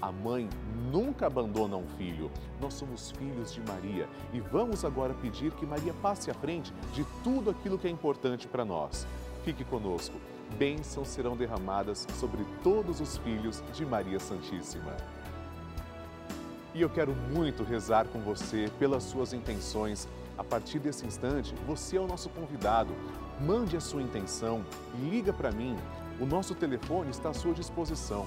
a mãe nunca abandona um filho. Nós somos filhos de Maria e vamos agora pedir que Maria passe à frente de tudo aquilo que é importante para nós. Fique conosco. Bênçãos serão derramadas sobre todos os filhos de Maria Santíssima. E eu quero muito rezar com você pelas suas intenções. A partir desse instante, você é o nosso convidado. Mande a sua intenção, liga para mim. O nosso telefone está à sua disposição.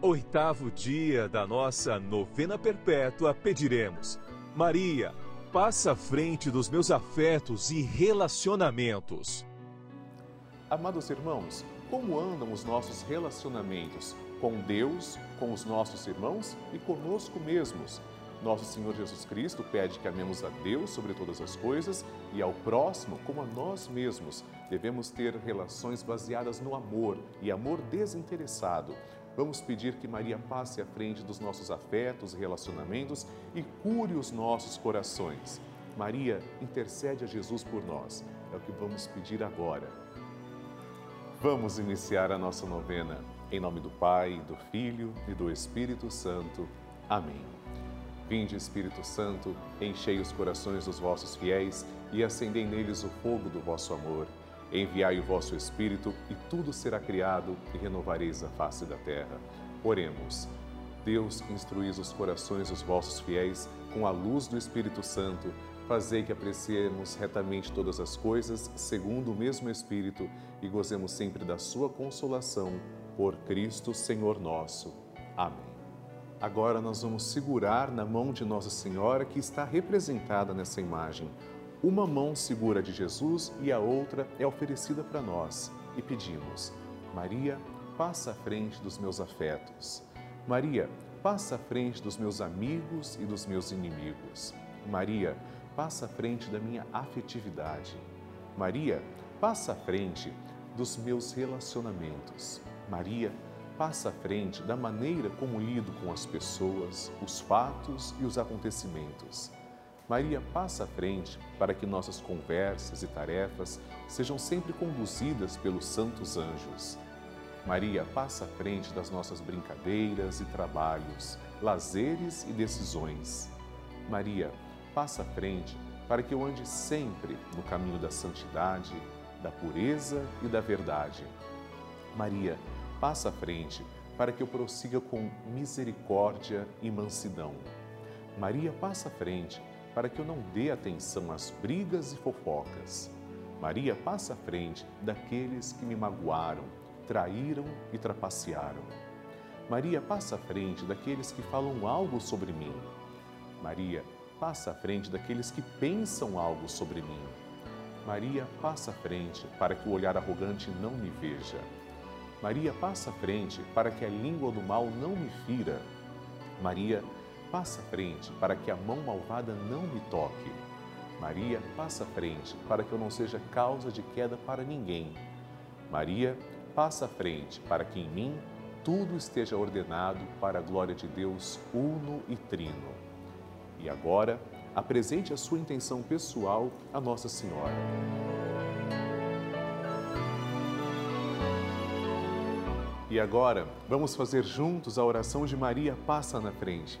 oitavo dia da nossa novena perpétua, pediremos: Maria, passa à frente dos meus afetos e relacionamentos. Amados irmãos, como andam os nossos relacionamentos com Deus, com os nossos irmãos e conosco mesmos? Nosso Senhor Jesus Cristo pede que amemos a Deus sobre todas as coisas e ao próximo como a nós mesmos. Devemos ter relações baseadas no amor e amor desinteressado. Vamos pedir que Maria passe à frente dos nossos afetos e relacionamentos e cure os nossos corações. Maria, intercede a Jesus por nós. É o que vamos pedir agora. Vamos iniciar a nossa novena. Em nome do Pai, do Filho e do Espírito Santo. Amém. Vinde, Espírito Santo, enchei os corações dos vossos fiéis e acendei neles o fogo do vosso amor. Enviai o vosso Espírito e tudo será criado e renovareis a face da terra. Oremos. Deus, instruís os corações dos vossos fiéis com a luz do Espírito Santo. Fazei que apreciemos retamente todas as coisas, segundo o mesmo Espírito, e gozemos sempre da sua consolação. Por Cristo, Senhor nosso. Amém. Agora nós vamos segurar na mão de Nossa Senhora que está representada nessa imagem. Uma mão segura de Jesus e a outra é oferecida para nós. E pedimos: Maria, passa à frente dos meus afetos. Maria, passa à frente dos meus amigos e dos meus inimigos. Maria, passa à frente da minha afetividade. Maria, passa à frente dos meus relacionamentos. Maria, passa à frente da maneira como lido com as pessoas, os fatos e os acontecimentos. Maria passa à frente para que nossas conversas e tarefas sejam sempre conduzidas pelos santos anjos. Maria passa à frente das nossas brincadeiras e trabalhos, lazeres e decisões. Maria passa à frente para que eu ande sempre no caminho da santidade, da pureza e da verdade. Maria passa à frente para que eu prossiga com misericórdia e mansidão. Maria passa à frente para que eu não dê atenção às brigas e fofocas. Maria passa à frente daqueles que me magoaram, traíram e trapacearam. Maria passa à frente daqueles que falam algo sobre mim. Maria passa à frente daqueles que pensam algo sobre mim. Maria passa à frente para que o olhar arrogante não me veja. Maria passa à frente para que a língua do mal não me fira. Maria passa frente para que a mão malvada não me toque. Maria passa frente para que eu não seja causa de queda para ninguém. Maria passa frente para que em mim tudo esteja ordenado para a glória de Deus uno e trino. E agora, apresente a sua intenção pessoal a Nossa Senhora. E agora, vamos fazer juntos a oração de Maria Passa na Frente.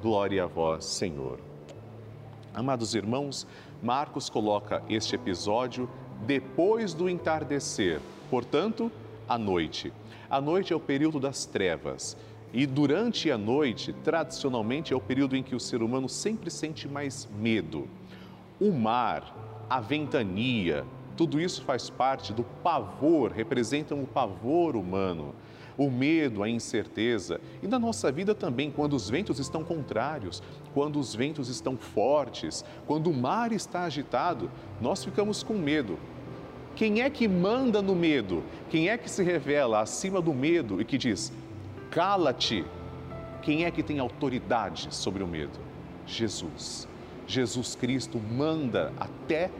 Glória a vós, Senhor. Amados irmãos, Marcos coloca este episódio depois do entardecer, portanto, à noite. A noite é o período das trevas. E durante a noite, tradicionalmente, é o período em que o ser humano sempre sente mais medo. O mar, a ventania, tudo isso faz parte do pavor, representam o pavor humano o medo, a incerteza. E na nossa vida também, quando os ventos estão contrários, quando os ventos estão fortes, quando o mar está agitado, nós ficamos com medo. Quem é que manda no medo? Quem é que se revela acima do medo e que diz: cala-te? Quem é que tem autoridade sobre o medo? Jesus. Jesus Cristo manda até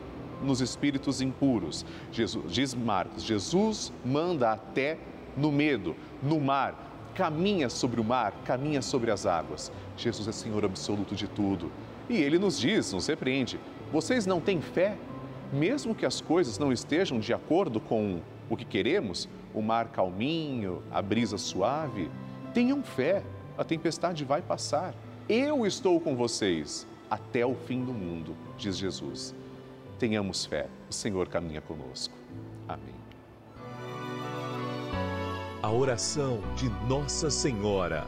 nos espíritos impuros. Jesus, diz Marcos, Jesus manda até no medo, no mar, caminha sobre o mar, caminha sobre as águas. Jesus é Senhor absoluto de tudo. E ele nos diz, nos repreende: vocês não têm fé? Mesmo que as coisas não estejam de acordo com o que queremos, o mar calminho, a brisa suave, tenham fé, a tempestade vai passar. Eu estou com vocês até o fim do mundo, diz Jesus. Tenhamos fé, o Senhor caminha conosco. Amém a oração de Nossa Senhora.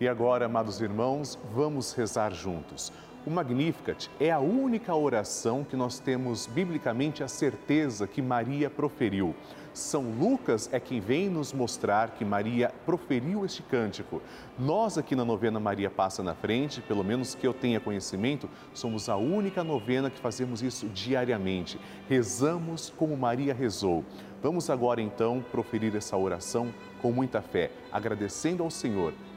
E agora, amados irmãos, vamos rezar juntos. O Magnificat é a única oração que nós temos biblicamente a certeza que Maria proferiu. São Lucas é quem vem nos mostrar que Maria proferiu este cântico. Nós aqui na novena Maria Passa na Frente, pelo menos que eu tenha conhecimento, somos a única novena que fazemos isso diariamente. Rezamos como Maria rezou. Vamos agora então proferir essa oração com muita fé, agradecendo ao Senhor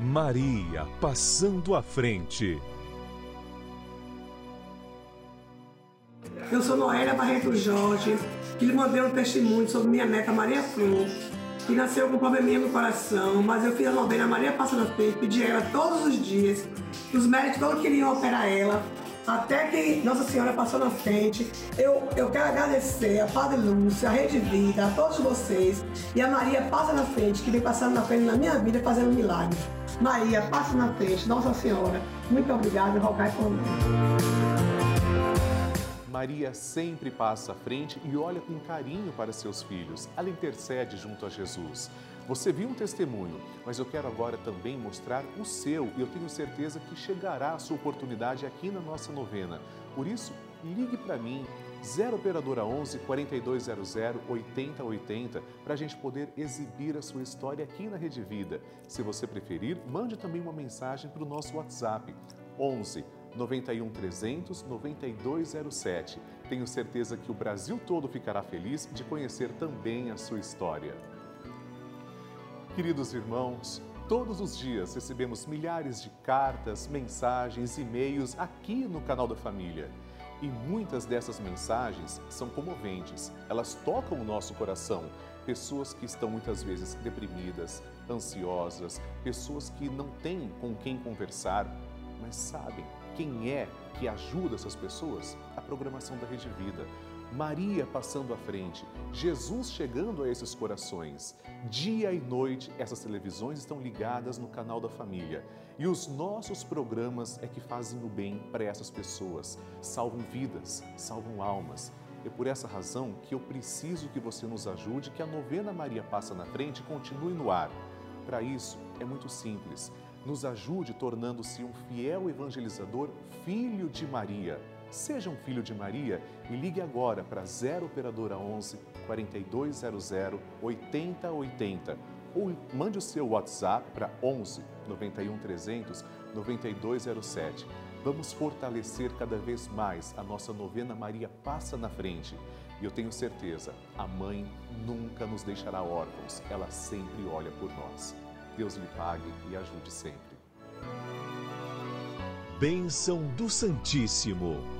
Maria passando à frente. Eu sou Noélia Barreto Jorge, que lhe mandei um testemunho sobre minha neta Maria Flor, que nasceu com um probleminha no coração, mas eu fiz a novena Maria Passando à Frente, pedi a ela todos os dias. Os médicos não queriam operar ela, até que Nossa Senhora passou na frente. Eu, eu quero agradecer a Padre Lúcia, a Rede Vida, a todos vocês e a Maria Passa na Frente, que vem passando na frente na minha vida fazendo milagres. Maria, passa na frente, Nossa Senhora. Muito obrigada, rogai por mim. Maria sempre passa à frente e olha com carinho para seus filhos. Ela intercede junto a Jesus. Você viu um testemunho, mas eu quero agora também mostrar o seu e eu tenho certeza que chegará a sua oportunidade aqui na nossa novena. Por isso, ligue para mim, 0 Operadora 11 4200 8080 para a gente poder exibir a sua história aqui na Rede Vida. Se você preferir, mande também uma mensagem para o nosso WhatsApp 11 91 300 9207. Tenho certeza que o Brasil todo ficará feliz de conhecer também a sua história. Queridos irmãos, todos os dias recebemos milhares de cartas, mensagens, e-mails aqui no canal da Família. E muitas dessas mensagens são comoventes, elas tocam o nosso coração. Pessoas que estão muitas vezes deprimidas, ansiosas, pessoas que não têm com quem conversar, mas sabem quem é que ajuda essas pessoas? A programação da Rede Vida. Maria passando à frente, Jesus chegando a esses corações. Dia e noite, essas televisões estão ligadas no canal da família. E os nossos programas é que fazem o bem para essas pessoas, salvam vidas, salvam almas. É por essa razão que eu preciso que você nos ajude, que a novena Maria Passa na Frente continue no ar. Para isso, é muito simples. Nos ajude tornando-se um fiel evangelizador, filho de Maria Seja um filho de Maria e ligue agora para 0 Operadora 11 4200 8080 ou mande o seu WhatsApp para 11 91 300 9207. Vamos fortalecer cada vez mais a nossa novena Maria Passa na Frente. E eu tenho certeza, a mãe nunca nos deixará órfãos, ela sempre olha por nós. Deus lhe pague e ajude sempre. Bênção do Santíssimo.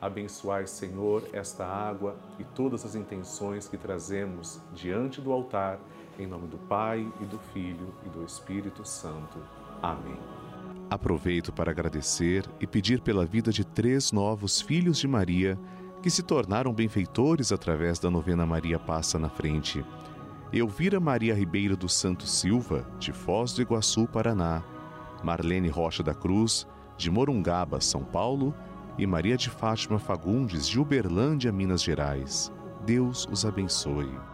Abençoai, Senhor, esta água e todas as intenções que trazemos diante do altar, em nome do Pai e do Filho e do Espírito Santo. Amém. Aproveito para agradecer e pedir pela vida de três novos filhos de Maria que se tornaram benfeitores através da novena Maria Passa na Frente. Elvira Maria Ribeiro dos Santos Silva, de Foz do Iguaçu, Paraná, Marlene Rocha da Cruz, de Morungaba, São Paulo, e Maria de Fátima Fagundes, de Uberlândia, Minas Gerais. Deus os abençoe.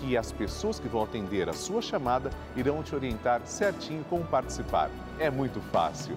que as pessoas que vão atender a sua chamada irão te orientar certinho como participar. É muito fácil.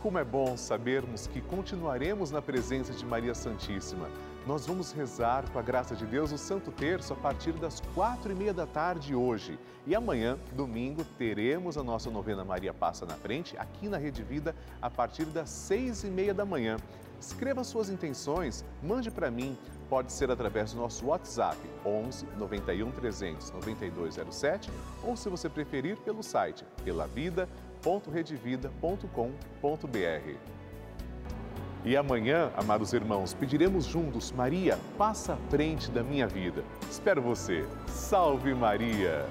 Como é bom sabermos que continuaremos na presença de Maria Santíssima. Nós vamos rezar com a graça de Deus o Santo Terço a partir das quatro e meia da tarde hoje. E amanhã, domingo, teremos a nossa novena Maria Passa na Frente aqui na Rede Vida a partir das seis e meia da manhã. Escreva suas intenções, mande para mim. Pode ser através do nosso WhatsApp 11 91 300 9207 ou, se você preferir, pelo site pelavida.redevida.com.br. E amanhã, amados irmãos, pediremos juntos: Maria, passa à frente da minha vida. Espero você. Salve Maria!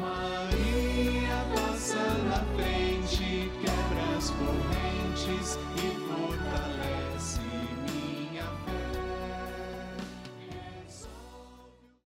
Maria passa na frente, quebra as correntes e